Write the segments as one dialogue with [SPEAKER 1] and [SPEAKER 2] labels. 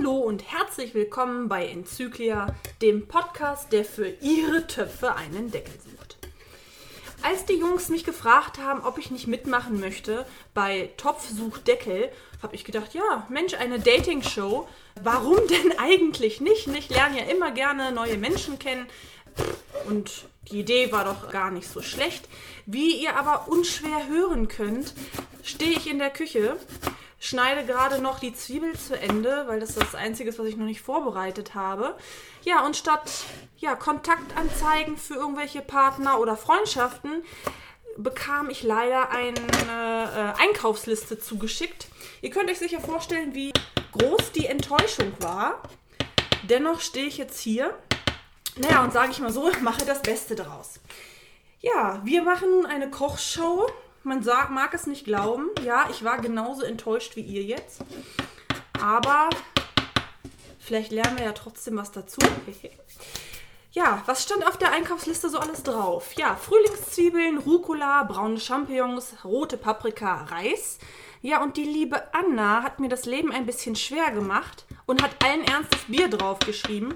[SPEAKER 1] Hallo und herzlich willkommen bei Enzyklia, dem Podcast, der für ihre Töpfe einen Deckel sucht. Als die Jungs mich gefragt haben, ob ich nicht mitmachen möchte bei Topfsuchdeckel, habe ich gedacht, ja, Mensch, eine Dating-Show. Warum denn eigentlich nicht? Ich lerne ja immer gerne neue Menschen kennen. Und die Idee war doch gar nicht so schlecht. Wie ihr aber unschwer hören könnt, stehe ich in der Küche schneide gerade noch die Zwiebel zu Ende, weil das das Einzige ist, was ich noch nicht vorbereitet habe. Ja, und statt ja, Kontaktanzeigen für irgendwelche Partner oder Freundschaften bekam ich leider eine äh, Einkaufsliste zugeschickt. Ihr könnt euch sicher vorstellen, wie groß die Enttäuschung war. Dennoch stehe ich jetzt hier. Naja, und sage ich mal so, mache das Beste draus. Ja, wir machen nun eine Kochshow man sagt, mag es nicht glauben. Ja, ich war genauso enttäuscht wie ihr jetzt. Aber vielleicht lernen wir ja trotzdem was dazu. Ja, was stand auf der Einkaufsliste so alles drauf? Ja, Frühlingszwiebeln, Rucola, braune Champignons, rote Paprika, Reis. Ja, und die liebe Anna hat mir das Leben ein bisschen schwer gemacht und hat allen Ernstes Bier draufgeschrieben.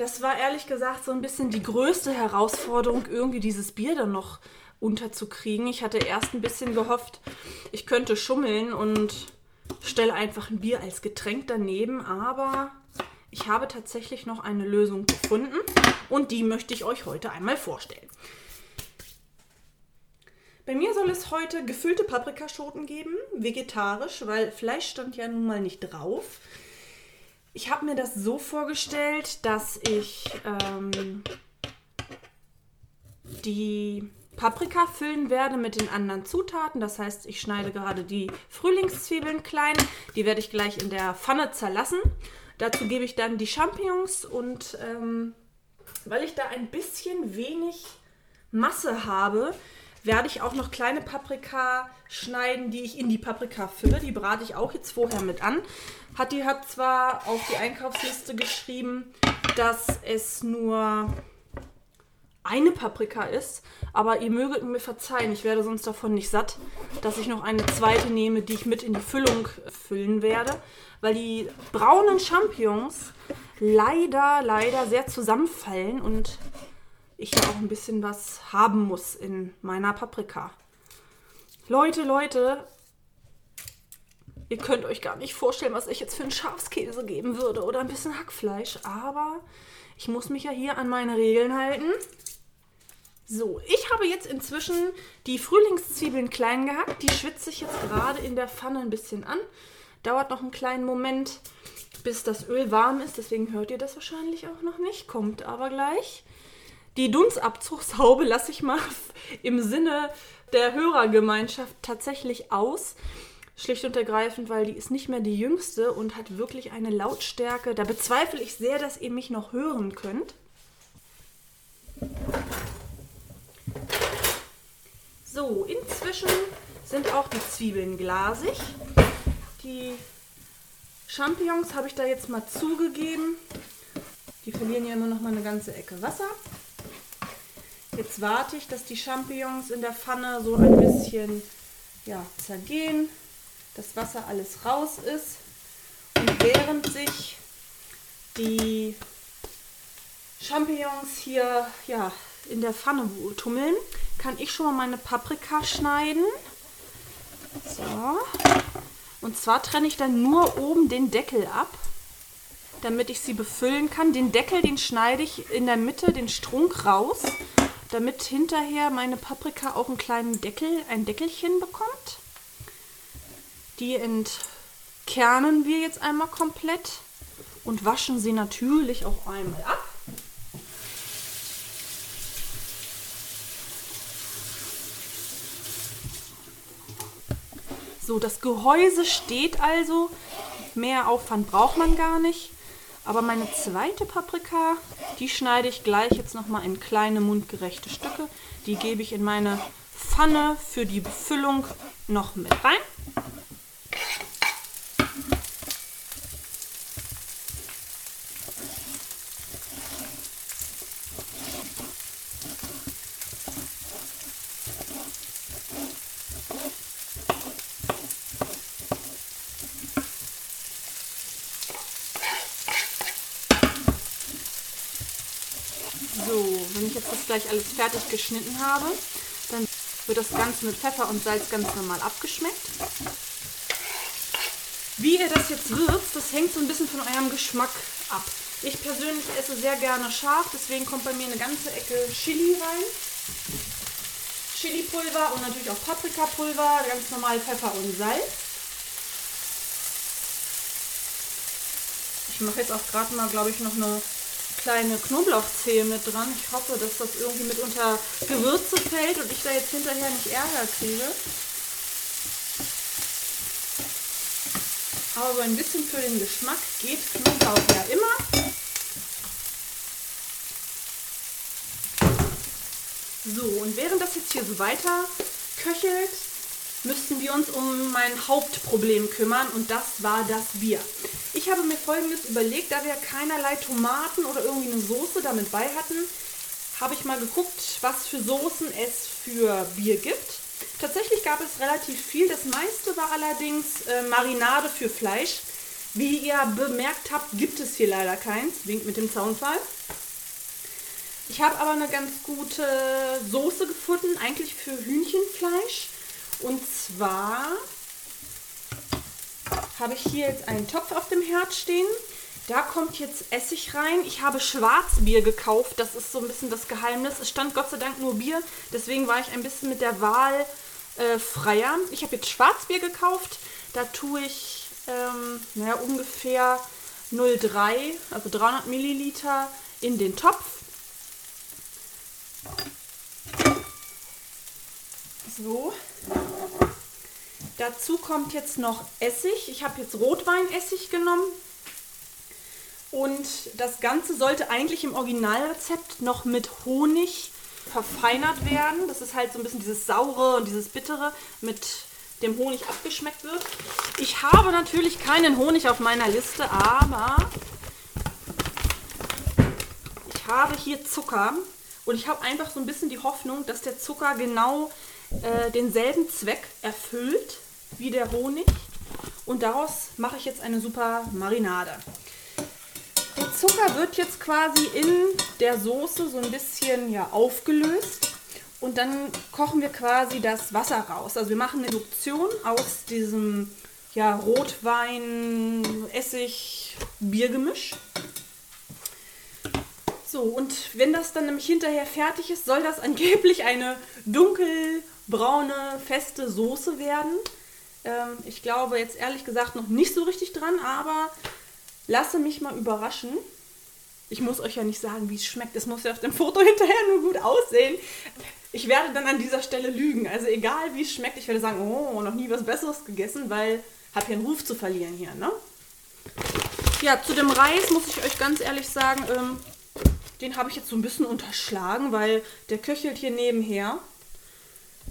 [SPEAKER 1] Das war ehrlich gesagt so ein bisschen die größte Herausforderung, irgendwie dieses Bier dann noch unterzukriegen. Ich hatte erst ein bisschen gehofft, ich könnte schummeln und stelle einfach ein Bier als Getränk daneben, aber ich habe tatsächlich noch eine Lösung gefunden und die möchte ich euch heute einmal vorstellen. Bei mir soll es heute gefüllte Paprikaschoten geben, vegetarisch, weil Fleisch stand ja nun mal nicht drauf. Ich habe mir das so vorgestellt, dass ich ähm, die Paprika füllen werde mit den anderen Zutaten. Das heißt, ich schneide gerade die Frühlingszwiebeln klein. Die werde ich gleich in der Pfanne zerlassen. Dazu gebe ich dann die Champignons und ähm, weil ich da ein bisschen wenig Masse habe, werde ich auch noch kleine Paprika schneiden, die ich in die Paprika fülle. Die brate ich auch jetzt vorher mit an. Hatti hat zwar auf die Einkaufsliste geschrieben, dass es nur eine Paprika ist, aber ihr möget mir verzeihen, ich werde sonst davon nicht satt, dass ich noch eine zweite nehme, die ich mit in die Füllung füllen werde, weil die braunen Champignons leider, leider sehr zusammenfallen und ich ja auch ein bisschen was haben muss in meiner Paprika. Leute, Leute, ihr könnt euch gar nicht vorstellen, was ich jetzt für einen Schafskäse geben würde oder ein bisschen Hackfleisch, aber ich muss mich ja hier an meine Regeln halten. So, ich habe jetzt inzwischen die Frühlingszwiebeln klein gehackt. Die schwitze ich jetzt gerade in der Pfanne ein bisschen an. Dauert noch einen kleinen Moment, bis das Öl warm ist. Deswegen hört ihr das wahrscheinlich auch noch nicht. Kommt aber gleich. Die Dunstabzugshaube lasse ich mal im Sinne der Hörergemeinschaft tatsächlich aus. Schlicht und ergreifend, weil die ist nicht mehr die jüngste und hat wirklich eine Lautstärke. Da bezweifle ich sehr, dass ihr mich noch hören könnt. So, inzwischen sind auch die Zwiebeln glasig. Die Champignons habe ich da jetzt mal zugegeben. Die verlieren ja immer noch mal eine ganze Ecke Wasser. Jetzt warte ich, dass die Champignons in der Pfanne so ein bisschen ja, zergehen, das Wasser alles raus ist. Und während sich die Champignons hier ja, in der Pfanne tummeln, kann ich schon mal meine Paprika schneiden. So. Und zwar trenne ich dann nur oben den Deckel ab, damit ich sie befüllen kann. Den Deckel, den schneide ich in der Mitte, den Strunk raus damit hinterher meine Paprika auch einen kleinen Deckel, ein Deckelchen bekommt. Die entkernen wir jetzt einmal komplett und waschen sie natürlich auch einmal ab. So, das Gehäuse steht also. Mehr Aufwand braucht man gar nicht. Aber meine zweite Paprika, die schneide ich gleich jetzt nochmal in kleine mundgerechte Stücke. Die gebe ich in meine Pfanne für die Befüllung noch mit rein. Ich jetzt das gleich alles fertig geschnitten habe, dann wird das Ganze mit Pfeffer und Salz ganz normal abgeschmeckt. Wie ihr das jetzt würzt, das hängt so ein bisschen von eurem Geschmack ab. Ich persönlich esse sehr gerne scharf, deswegen kommt bei mir eine ganze Ecke Chili rein. Chili-Pulver und natürlich auch Paprikapulver, ganz normal Pfeffer und Salz. Ich mache jetzt auch gerade mal, glaube ich, noch eine kleine Knoblauchzehe mit dran. Ich hoffe, dass das irgendwie mit unter Gewürze fällt und ich da jetzt hinterher nicht Ärger kriege. Aber ein bisschen für den Geschmack geht Knoblauch ja immer. So, und während das jetzt hier so weiter köchelt, müssten wir uns um mein Hauptproblem kümmern und das war das Bier. Ich habe mir folgendes überlegt, da wir keinerlei Tomaten oder irgendwie eine Soße damit bei hatten, habe ich mal geguckt, was für Soßen es für Bier gibt. Tatsächlich gab es relativ viel. Das meiste war allerdings äh, Marinade für Fleisch. Wie ihr bemerkt habt, gibt es hier leider keins. Winkt mit dem Zaunfall. Ich habe aber eine ganz gute Soße gefunden, eigentlich für Hühnchenfleisch. Und zwar habe ich hier jetzt einen Topf auf dem Herd stehen. Da kommt jetzt Essig rein. Ich habe Schwarzbier gekauft. Das ist so ein bisschen das Geheimnis. Es stand Gott sei Dank nur Bier. Deswegen war ich ein bisschen mit der Wahl äh, freier. Ich habe jetzt Schwarzbier gekauft. Da tue ich ähm, naja, ungefähr 0,3, also 300 Milliliter in den Topf. So. Dazu kommt jetzt noch Essig. Ich habe jetzt Rotweinessig genommen. Und das Ganze sollte eigentlich im Originalrezept noch mit Honig verfeinert werden. Das ist halt so ein bisschen dieses saure und dieses bittere mit dem Honig abgeschmeckt wird. Ich habe natürlich keinen Honig auf meiner Liste, aber ich habe hier Zucker und ich habe einfach so ein bisschen die Hoffnung, dass der Zucker genau äh, denselben Zweck erfüllt wie der Honig. Und daraus mache ich jetzt eine super Marinade. Der Zucker wird jetzt quasi in der Soße so ein bisschen ja, aufgelöst. Und dann kochen wir quasi das Wasser raus. Also wir machen eine Induktion aus diesem ja, Rotwein, Essig, Biergemisch. So, und wenn das dann nämlich hinterher fertig ist, soll das angeblich eine dunkelbraune, feste Soße werden. Ähm, ich glaube jetzt ehrlich gesagt noch nicht so richtig dran, aber lasse mich mal überraschen. Ich muss euch ja nicht sagen, wie es schmeckt. Es muss ja auf dem Foto hinterher nur gut aussehen. Ich werde dann an dieser Stelle lügen. Also egal, wie es schmeckt, ich werde sagen, oh, noch nie was Besseres gegessen, weil habe hier einen Ruf zu verlieren hier, ne? Ja, zu dem Reis muss ich euch ganz ehrlich sagen, ähm, den habe ich jetzt so ein bisschen unterschlagen, weil der köchelt hier nebenher.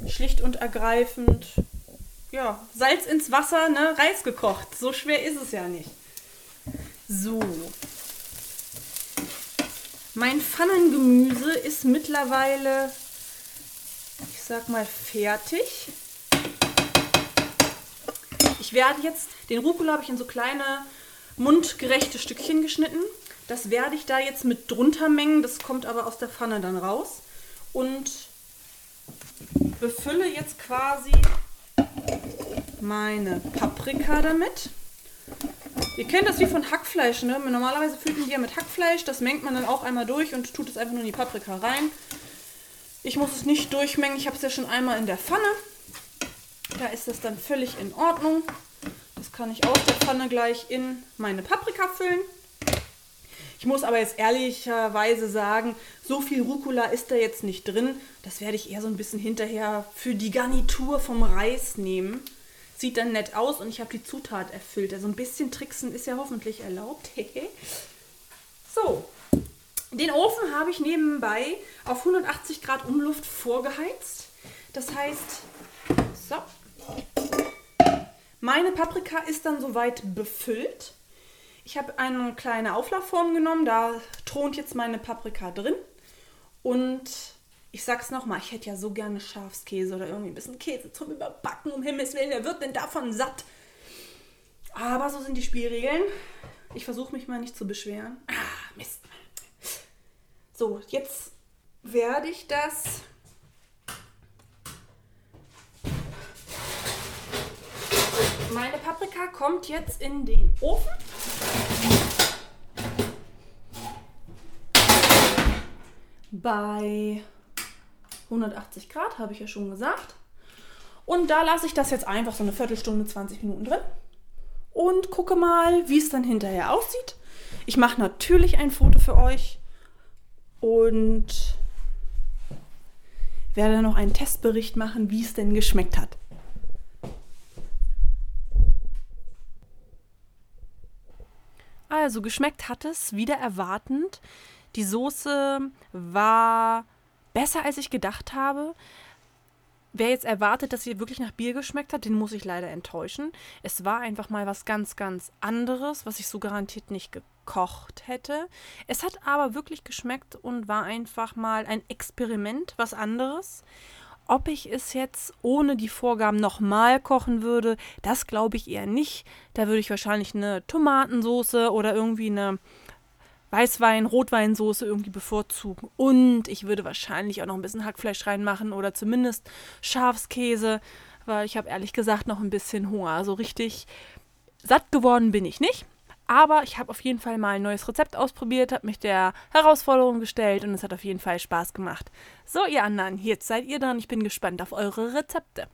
[SPEAKER 1] Schlicht und ergreifend ja, Salz ins Wasser, ne, Reis gekocht. So schwer ist es ja nicht. So. Mein Pfannengemüse ist mittlerweile, ich sag mal, fertig. Ich werde jetzt, den Rucola habe ich in so kleine mundgerechte Stückchen geschnitten. Das werde ich da jetzt mit drunter mengen. Das kommt aber aus der Pfanne dann raus. Und befülle jetzt quasi meine Paprika damit. Ihr kennt das wie von Hackfleisch, ne? Normalerweise füllt man die ja mit Hackfleisch. Das mengt man dann auch einmal durch und tut es einfach nur in die Paprika rein. Ich muss es nicht durchmengen. Ich habe es ja schon einmal in der Pfanne. Da ist es dann völlig in Ordnung. Das kann ich aus der Pfanne gleich in meine Paprika füllen. Ich muss aber jetzt ehrlicherweise sagen, so viel Rucola ist da jetzt nicht drin. Das werde ich eher so ein bisschen hinterher für die Garnitur vom Reis nehmen. Sieht dann nett aus und ich habe die Zutat erfüllt. Also ein bisschen tricksen ist ja hoffentlich erlaubt. so, den Ofen habe ich nebenbei auf 180 Grad Umluft vorgeheizt. Das heißt, so, meine Paprika ist dann soweit befüllt. Ich habe eine kleine Auflaufform genommen, da thront jetzt meine Paprika drin. Und ich sag's nochmal, ich hätte ja so gerne Schafskäse oder irgendwie ein bisschen Käse zum Überbacken, um Himmels Willen, wer wird denn davon satt? Aber so sind die Spielregeln. Ich versuche mich mal nicht zu beschweren. Ah, Mist. So, jetzt werde ich das meine Paprika kommt jetzt in den Ofen. Bei 180 Grad, habe ich ja schon gesagt. Und da lasse ich das jetzt einfach so eine Viertelstunde, 20 Minuten drin und gucke mal, wie es dann hinterher aussieht. Ich mache natürlich ein Foto für euch und werde noch einen Testbericht machen, wie es denn geschmeckt hat. Also geschmeckt hat es wieder erwartend. Die Soße war besser, als ich gedacht habe. Wer jetzt erwartet, dass sie wirklich nach Bier geschmeckt hat, den muss ich leider enttäuschen. Es war einfach mal was ganz, ganz anderes, was ich so garantiert nicht gekocht hätte. Es hat aber wirklich geschmeckt und war einfach mal ein Experiment, was anderes. Ob ich es jetzt ohne die Vorgaben nochmal kochen würde, das glaube ich eher nicht. Da würde ich wahrscheinlich eine Tomatensoße oder irgendwie eine Weißwein, Rotweinsoße irgendwie bevorzugen. Und ich würde wahrscheinlich auch noch ein bisschen Hackfleisch reinmachen oder zumindest Schafskäse, weil ich habe ehrlich gesagt noch ein bisschen Hunger. Also richtig satt geworden bin ich nicht. Aber ich habe auf jeden Fall mal ein neues Rezept ausprobiert, habe mich der Herausforderung gestellt und es hat auf jeden Fall Spaß gemacht. So, ihr anderen, jetzt seid ihr dran. Ich bin gespannt auf eure Rezepte.